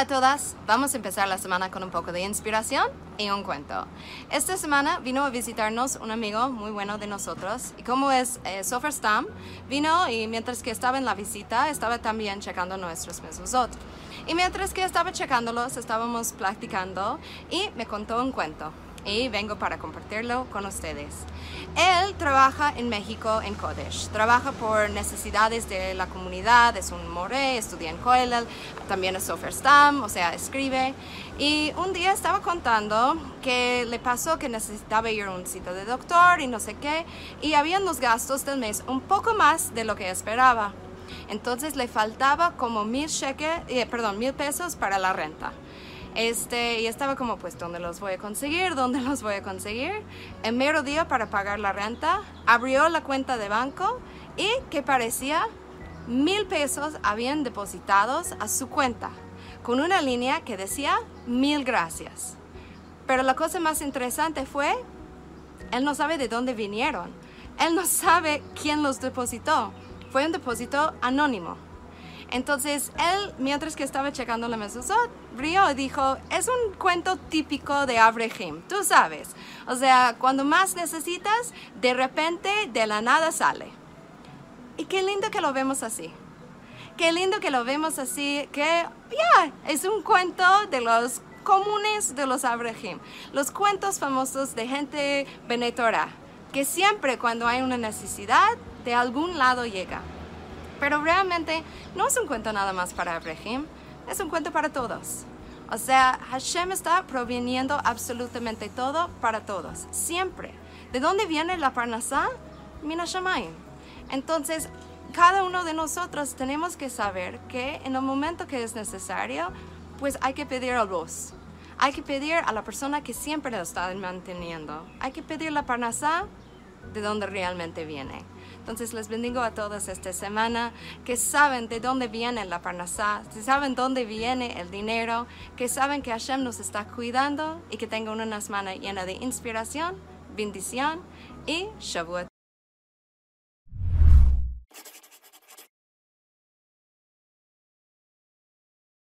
Hola a todas, vamos a empezar la semana con un poco de inspiración y un cuento. Esta semana vino a visitarnos un amigo muy bueno de nosotros y como es eh, Sofer vino y mientras que estaba en la visita estaba también checando nuestros mezuzot. Y mientras que estaba checándolos estábamos practicando y me contó un cuento y vengo para compartirlo con ustedes. Él trabaja en México en Kodesh, trabaja por necesidades de la comunidad, es un moré, estudia en Koelel, también es Sofer Stam, o sea, escribe. Y un día estaba contando que le pasó que necesitaba ir a un sitio de doctor y no sé qué, y habían los gastos del mes un poco más de lo que esperaba. Entonces le faltaba como mil, eh, perdón, mil pesos para la renta. Este, y estaba como, pues, ¿dónde los voy a conseguir? ¿Dónde los voy a conseguir? En mero día para pagar la renta, abrió la cuenta de banco y que parecía mil pesos habían depositados a su cuenta, con una línea que decía mil gracias. Pero la cosa más interesante fue, él no sabe de dónde vinieron, él no sabe quién los depositó, fue un depósito anónimo. Entonces él, mientras que estaba checando la mezuzot, rió y dijo, es un cuento típico de Abraham, tú sabes. O sea, cuando más necesitas, de repente de la nada sale. Y qué lindo que lo vemos así. Qué lindo que lo vemos así, que ya, es un cuento de los comunes de los Abraham. Los cuentos famosos de gente benetora, que siempre cuando hay una necesidad, de algún lado llega. Pero realmente no es un cuento nada más para Abraham, es un cuento para todos. O sea, Hashem está proveniendo absolutamente todo para todos, siempre. ¿De dónde viene la Parnasá? Mina Shamayim. Entonces, cada uno de nosotros tenemos que saber que en el momento que es necesario, pues hay que pedir a voz. Hay que pedir a la persona que siempre lo está manteniendo. Hay que pedir la Parnasá de dónde realmente viene. Entonces les bendigo a todos esta semana que saben de dónde viene la parnasá, que saben dónde viene el dinero, que saben que Hashem nos está cuidando y que tengan una semana llena de inspiración, bendición y Shavuot.